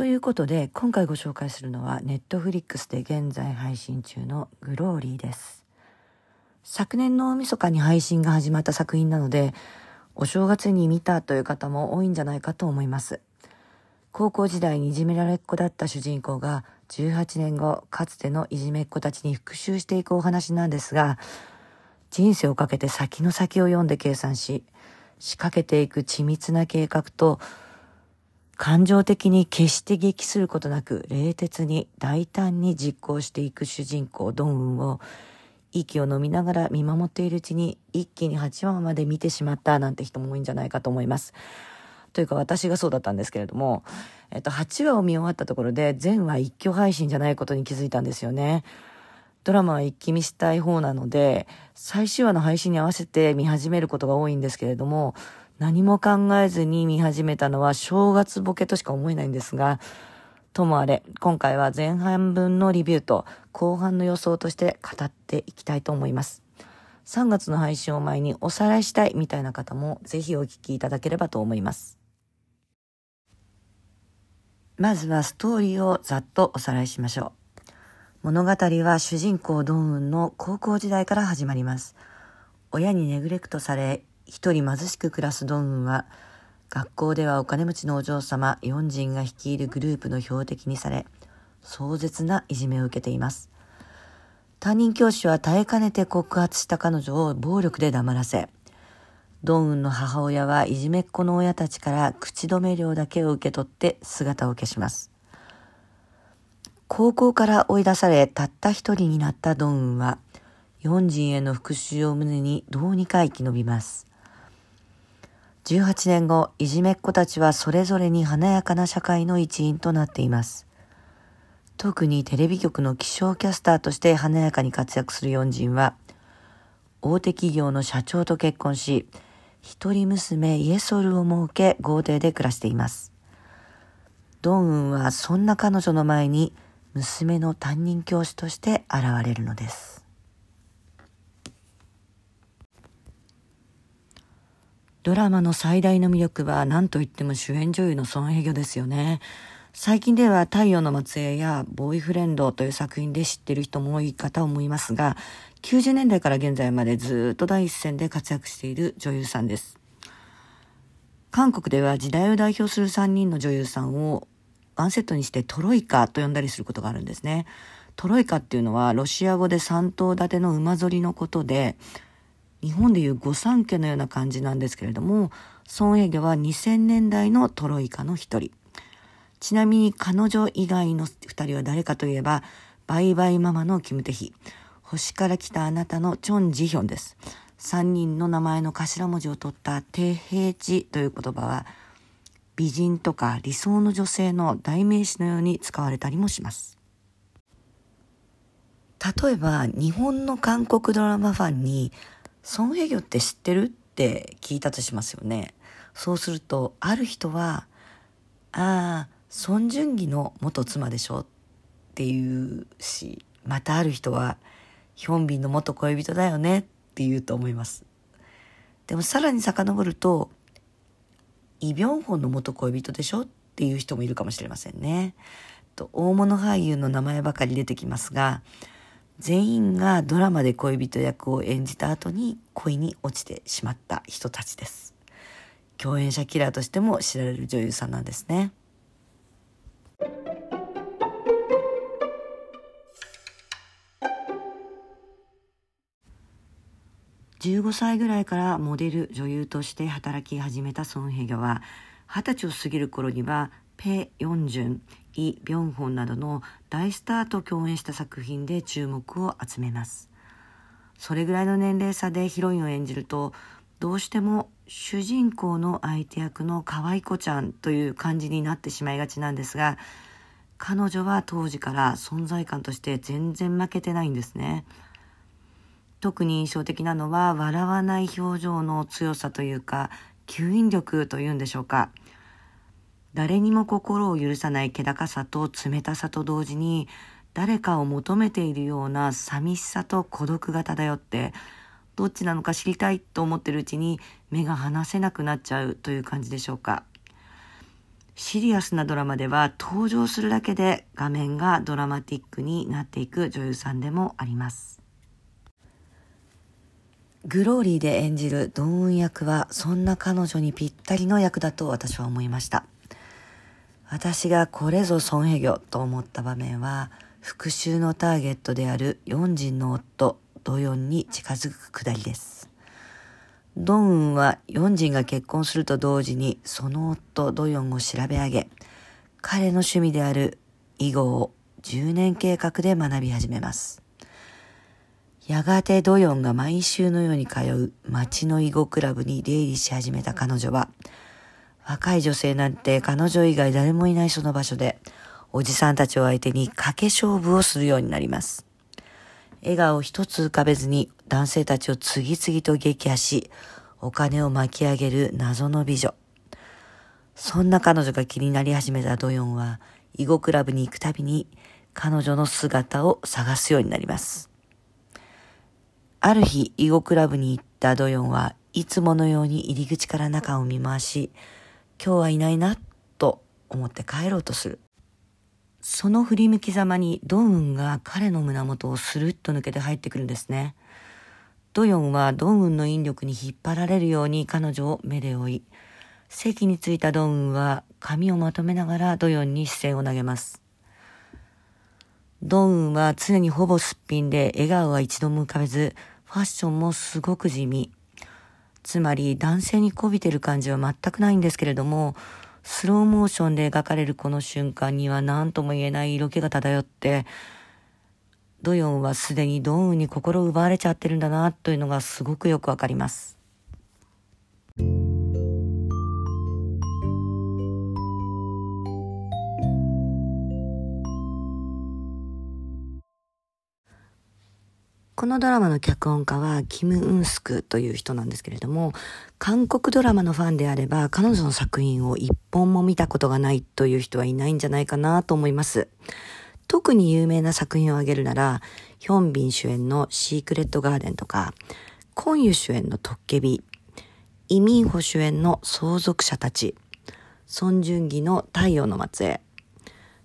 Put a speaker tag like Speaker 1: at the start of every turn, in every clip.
Speaker 1: ということで今回ご紹介するのはネットフリックスで現在配信中のグローリーです。昨年の大晦日に配信が始まった作品なのでお正月に見たという方も多いんじゃないかと思います。高校時代にいじめられっ子だった主人公が18年後かつてのいじめっ子たちに復讐していくお話なんですが人生をかけて先の先を読んで計算し仕掛けていく緻密な計画と感情的に決して激することなく冷徹に大胆に実行していく主人公ドンウンを息を飲みながら見守っているうちに一気に8話まで見てしまったなんて人も多いんじゃないかと思います。というか私がそうだったんですけれども、えっと、8話を見終わったところで全話一挙配信じゃないことに気づいたんですよね。ドラマは一気見したい方なので、最終話の配信に合わせて見始めることが多いんですけれども、何も考えずに見始めたのは正月ボケとしか思えないんですが、ともあれ、今回は前半分のリビューと後半の予想として語っていきたいと思います。3月の配信を前におさらいしたいみたいな方もぜひお聞きいただければと思います。まずはストーリーをざっとおさらいしましょう。物語は主人公ドンウンの高校時代から始まります。親にネグレクトされ、一人貧しく暮らすドンウンは、学校ではお金持ちのお嬢様4人が率いるグループの標的にされ、壮絶ないじめを受けています。担任教師は耐えかねて告発した彼女を暴力で黙らせ、ドンウンの母親はいじめっ子の親たちから口止め料だけを受け取って姿を消します。高校から追い出されたった一人になったドンウンは、4人への復讐を胸にどうにか生き延びます。18年後、いじめっ子たちはそれぞれに華やかな社会の一員となっています。特にテレビ局の気象キャスターとして華やかに活躍する4人は、大手企業の社長と結婚し、一人娘イエソルを設け豪邸で暮らしています。ドンウンはそんな彼女の前に娘の担任教師として現れるのです。ドラマの最大の魅力は何といっても主演女優のソン・ヘギョですよね。最近では太陽の末裔やボーイフレンドという作品で知ってる人も多い方思いますが、90年代から現在までずっと第一線で活躍している女優さんです。韓国では時代を代表する3人の女優さんをワンセットにしてトロイカと呼んだりすることがあるんですね。トロイカっていうのはロシア語で3頭立ての馬ぞりのことで、日本でいう御三家のような感じなんですけれども、孫営業は2000年代のトロイカの一人。ちなみに彼女以外の二人は誰かといえば、バイバイママのキムテヒ、星から来たあなたのチョン・ジヒョンです。三人の名前の頭文字を取ったテヘチという言葉は、美人とか理想の女性の代名詞のように使われたりもします。例えば、日本の韓国ドラマファンにソン・ヘギョって知ってる？って聞いたとしますよね。そうすると、ある人は、ああ、ソン・ジュンギの元妻でしょっていうし、またある人は、ヒョンビンの元恋人だよねって言うと思います。でもさらに遡ると、イ・ビョンホンの元恋人でしょ？っていう人もいるかもしれませんね。と大物俳優の名前ばかり出てきますが、全員がドラマで恋人役を演じた後に恋に落ちてしまった人たちです。共演者キラーとしても知られる女優さんなんですね。15歳ぐらいからモデル女優として働き始めたソン・ヘギョは二十歳を過ぎる頃にはペ・ヨンジュンイ・ビョンホンなどの大スターと共演した作品で注目を集めます。それぐらいの年齢差でヒロインを演じるとどうしても主人公の相手役の可愛い子ちゃんという感じになってしまいがちなんですが彼女は当時から存在感として全然負けてないんですね。特に印象的なのは笑わない表情の強さというか吸引力というんでしょうか。誰にも心を許さない気高さと冷たさと同時に誰かを求めているような寂しさと孤独が漂ってどっちなのか知りたいと思ってるうちに目が離せなくなっちゃうという感じでしょうかシリアスなドラマでは登場するだけで画面がドラマティックになっていく女優さんでもあります。グローリーで演じるドーン役はそんな彼女にぴったりの役だと私は思いました。私がこれぞソンヘギョと思った場面は復讐のターゲットである四人の夫ドヨンに近づくくだりです。ドンウンはヨンジンが結婚すると同時にその夫ドヨンを調べ上げ、彼の趣味である囲碁を10年計画で学び始めます。やがてドヨンが毎週のように通う町の囲碁クラブに出入りし始めた彼女は、若い女性なんて彼女以外誰もいないその場所で、おじさんたちを相手に賭け勝負をするようになります。笑顔一つ浮かべずに男性たちを次々と撃破し、お金を巻き上げる謎の美女。そんな彼女が気になり始めたドヨンは、囲碁クラブに行くたびに彼女の姿を探すようになります。ある日、囲碁クラブに行ったドヨンはいつものように入り口から中を見回し、今日はいないな、と思って帰ろうとする。その振り向きざまにドンウンが彼の胸元をスルッと抜けて入ってくるんですね。ドヨンはドンウンの引力に引っ張られるように彼女を目で追い、席に着いたドンウンは髪をまとめながらドヨンに視線を投げます。ドンウンは常にほぼすっぴんで笑顔は一度も浮かべず、ファッションもすごく地味。つまり男性に媚びてる感じは全くないんですけれども、スローモーションで描かれるこの瞬間には何とも言えない色気が漂って、ドヨンはすでにドーンに心を奪われちゃってるんだなというのがすごくよくわかります。このドラマの脚本家はキム・ウンスクという人なんですけれども、韓国ドラマのファンであれば彼女の作品を一本も見たことがないという人はいないんじゃないかなと思います。特に有名な作品を挙げるなら、ヒョンビン主演のシークレットガーデンとか、コンユ主演のトッケビ、イミンホ主演の相続者たち、ソンジュンギの太陽の末裔、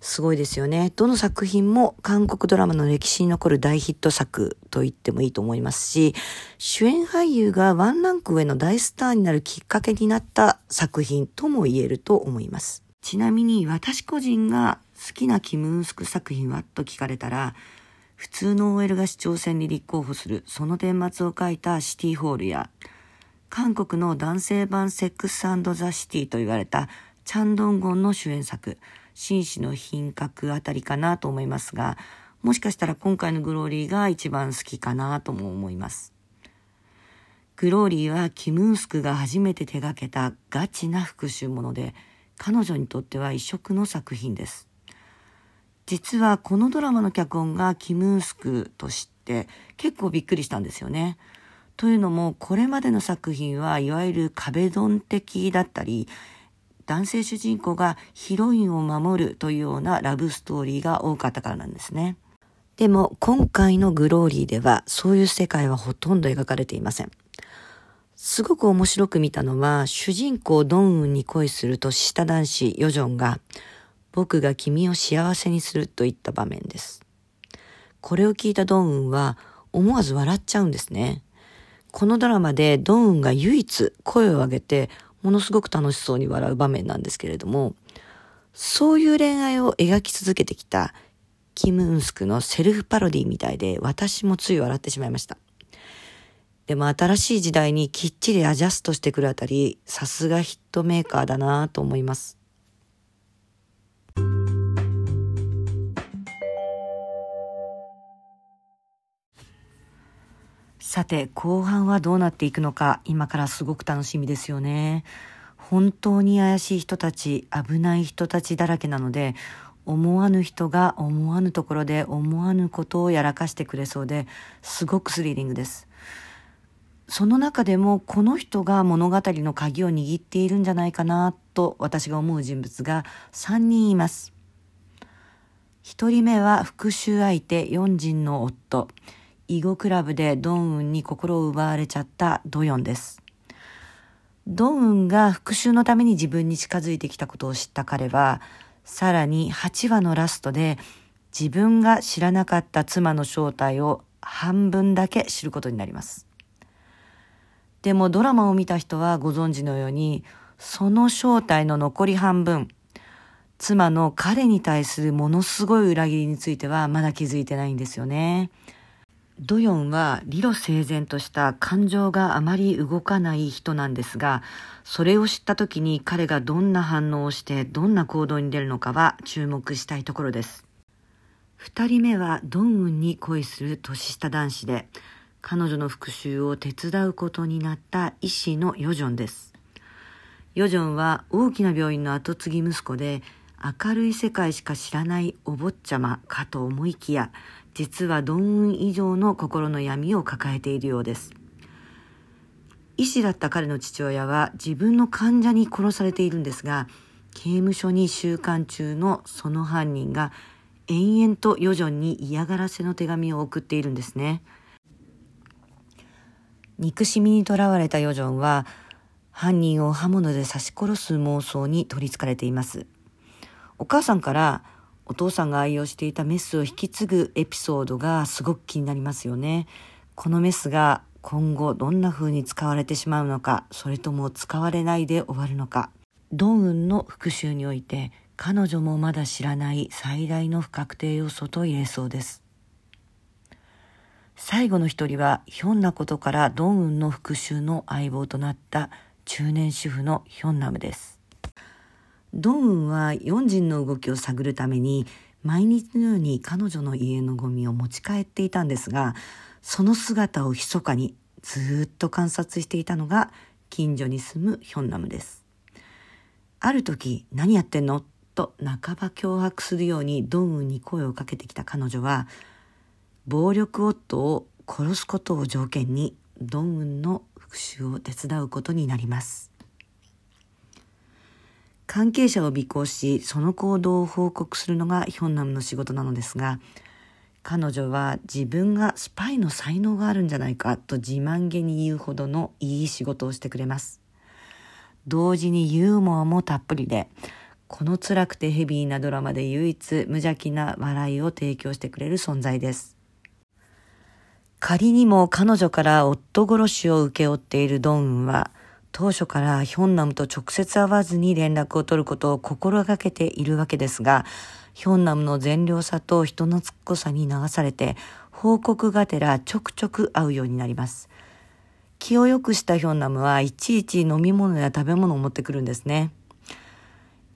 Speaker 1: すごいですよね。どの作品も韓国ドラマの歴史に残る大ヒット作と言ってもいいと思いますし、主演俳優がワンランク上の大スターになるきっかけになった作品とも言えると思います。ちなみに私個人が好きなキム・ウンスク作品はと聞かれたら、普通の OL が市長選に立候補するその顛末を書いたシティホールや、韓国の男性版セックスザ・シティと言われたチャンドンゴンの主演作、紳士の品格あたりかなと思いますが、もしかしたら今回のグローリーが一番好きかなとも思います。グローリーはキムースクが初めて手掛けたガチな復讐もので、彼女にとっては異色の作品です。実はこのドラマの脚本がキムースクと知って結構びっくりしたんですよね。というのもこれまでの作品はいわゆる壁ドン的だったり男性主人公がヒロインを守るというようなラブストーリーが多かったからなんですね。でも今回のグローリーではそういう世界はほとんど描かれていません。すごく面白く見たのは主人公ドンウンに恋する年下男子ヨジョンが僕が君を幸せにするといった場面です。これを聞いたドンウンは思わず笑っちゃうんですね。このドラマでドンウンが唯一声を上げてものすごく楽しそうに笑う場面なんですけれども、そういう恋愛を描き続けてきたキム・ウンスクのセルフパロディみたいで私もつい笑ってしまいました。でも新しい時代にきっちりアジャストしてくるあたり、さすがヒットメーカーだなと思います。さて、後半はどうなっていくのか、今からすごく楽しみですよね。本当に怪しい人たち、危ない人たちだらけなので、思わぬ人が思わぬところで思わぬことをやらかしてくれそうで、すごくスリリングです。その中でもこの人が物語の鍵を握っているんじゃないかなと私が思う人物が3人います。1人目は復讐相手四人の夫。囲碁クラブでドンウンに心を奪われちゃったドヨンです。ドンウンが復讐のために自分に近づいてきたことを知った彼は、さらに8話のラストで自分が知らなかった妻の正体を半分だけ知ることになります。でもドラマを見た人はご存知のように、その正体の残り半分、妻の彼に対するものすごい裏切りについてはまだ気づいてないんですよね。ドヨンは理路整然とした感情があまり動かない人なんですが、それを知った時に彼がどんな反応をしてどんな行動に出るのかは注目したいところです。二人目はドンウンに恋する年下男子で、彼女の復讐を手伝うことになった医師のヨジョンです。ヨジョンは大きな病院の後継ぎ息子で、明るい世界しか知らないお坊ちゃまかと思いきや、実はドンウン以上の心の闇を抱えているようです。医師だった彼の父親は自分の患者に殺されているんですが、刑務所に収監中のその犯人が延々とヨジョンに嫌がらせの手紙を送っているんですね。憎しみにとらわれたヨジョンは犯人を刃物で刺し殺す妄想に取りつかれています。お母さんからお父さんが愛用していたメスを引き継ぐエピソードがすごく気になりますよね。このメスが今後どんな風に使われてしまうのか、それとも使われないで終わるのか。ドンウンの復讐において彼女もまだ知らない最大の不確定要素と言えそうです。最後の一人はひょんなことからドンウンの復讐の相棒となった中年主婦のヒョンナムです。ドンはヨンジンの動きを探るために毎日のように彼女の家のゴミを持ち帰っていたんですがその姿を密かにずっと観察していたのが近所に住むヒョンナムです。ある時何やってんの？と半ば脅迫するようにドンウンに声をかけてきた彼女は暴力夫を殺すことを条件にドンウンの復讐を手伝うことになります。関係者を尾行し、その行動を報告するのがヒョンナムの仕事なのですが、彼女は自分がスパイの才能があるんじゃないかと自慢げに言うほどのいい仕事をしてくれます。同時にユーモアもたっぷりで、この辛くてヘビーなドラマで唯一無邪気な笑いを提供してくれる存在です。仮にも彼女から夫殺しを請け負っているドンウンは、当初からヒョンナムと直接会わずに連絡を取ることを心がけているわけですが、ヒョンナムの善良さと人のつっこさに流されて、報告がてらちょくちょく会うようになります。気を良くしたヒョンナムはいちいち飲み物や食べ物を持ってくるんですね。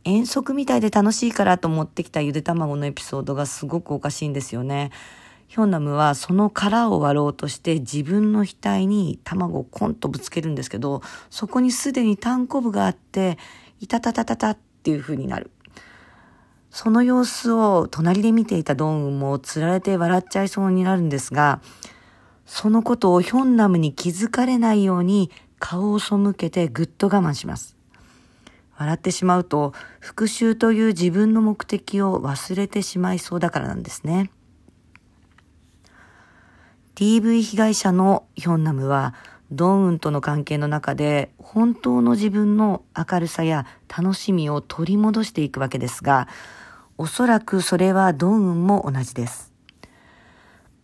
Speaker 1: 遠足みたいで楽しいからと持ってきたゆで卵のエピソードがすごくおかしいんですよね。ヒョンナムはその殻を割ろうとして自分の額に卵をコンとぶつけるんですけど、そこにすでに単コブがあって、いたたたたたっていう風になる。その様子を隣で見ていたドンウンもつられて笑っちゃいそうになるんですが、そのことをヒョンナムに気づかれないように顔を背けてぐっと我慢します。笑ってしまうと復讐という自分の目的を忘れてしまいそうだからなんですね。DV 被害者のヒョンナムは、ドンウンとの関係の中で本当の自分の明るさや楽しみを取り戻していくわけですが、おそらくそれはドンウンも同じです。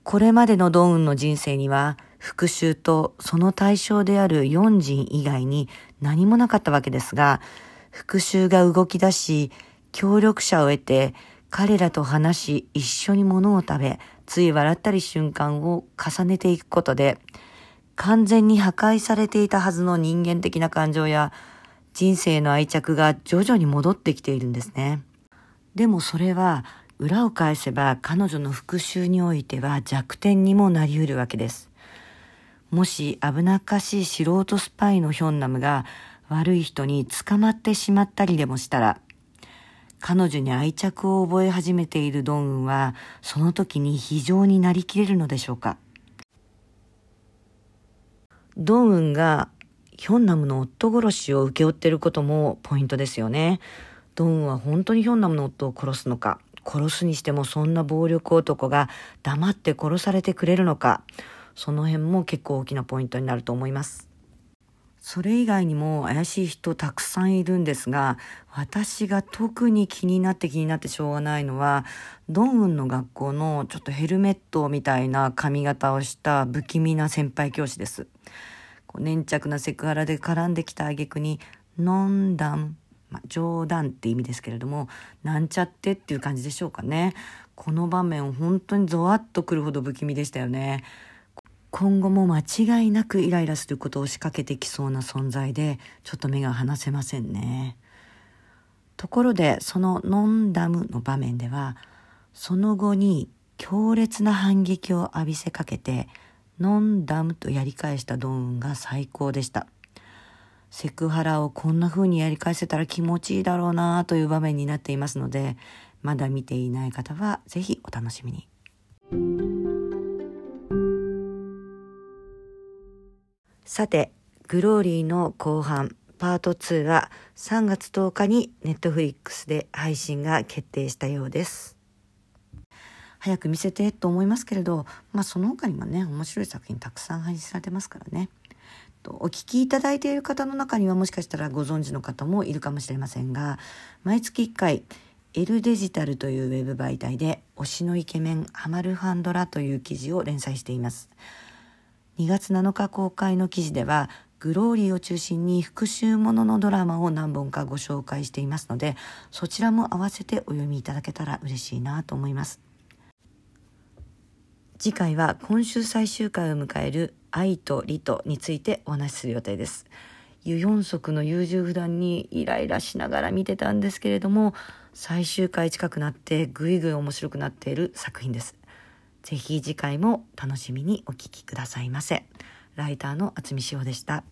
Speaker 1: これまでのドンウンの人生には、復讐とその対象であるヨンジン以外に何もなかったわけですが、復讐が動き出し、協力者を得て、彼らと話し、一緒に物を食べ、つい笑ったり瞬間を重ねていくことで、完全に破壊されていたはずの人間的な感情や人生の愛着が徐々に戻ってきているんですね。でもそれは裏を返せば彼女の復讐においては弱点にもなり得るわけです。もし危なっかしい素人スパイのヒョンナムが悪い人に捕まってしまったりでもしたら、彼女に愛着を覚え始めているドンウンは、その時に非常になりきれるのでしょうか？ドンウンがヒョンナムの夫殺しを請け負っていることもポイントですよね。ドンは本当にヒョンナムの夫を殺すのか、殺すにしてもそんな暴力男が黙って殺されてくれるのか、その辺も結構大きなポイントになると思います。それ以外にも怪しい人たくさんいるんですが、私が特に気になって気になってしょうがないのは、ドンウンの学校のちょっとヘルメットみたいな髪型をした不気味な先輩教師です。こう粘着なセクハラで絡んできた挙句に、ノンダン、まあ、冗談って意味ですけれども、なんちゃってっていう感じでしょうかね。この場面本当にゾワッとくるほど不気味でしたよね。今後も間違いなくイライラすることを仕掛けてきそうな存在でちょっと目が離せませんね。ところでそのノンダムの場面ではその後に強烈な反撃を浴びせかけてノンダムとやり返したドーンが最高でした。セクハラをこんな風にやり返せたら気持ちいいだろうなという場面になっていますのでまだ見ていない方はぜひお楽しみに。さて、グローリーの後半、パート2は3月10日にネットフリックスで配信が決定したようです。早く見せてと思いますけれど、まあその他にもね、面白い作品たくさん配信されてますからね。お聞きいただいている方の中にはもしかしたらご存知の方もいるかもしれませんが、毎月1回、L デジタルというウェブ媒体で推しのイケメンハマるハンドラという記事を連載しています。2月7日公開の記事ではグローリーを中心に復讐もののドラマを何本かご紹介していますのでそちらも合わせてお読みいただけたら嬉しいなと思います。次回は今週最終回を迎える愛と理とについてお話しする予定です。ユ・ヨンソクの優柔不断にイライラしながら見てたんですけれども最終回近くなってぐいぐい面白くなっている作品です。ぜひ次回も楽しみにお聴きくださいませ。ライターの厚美塩でした。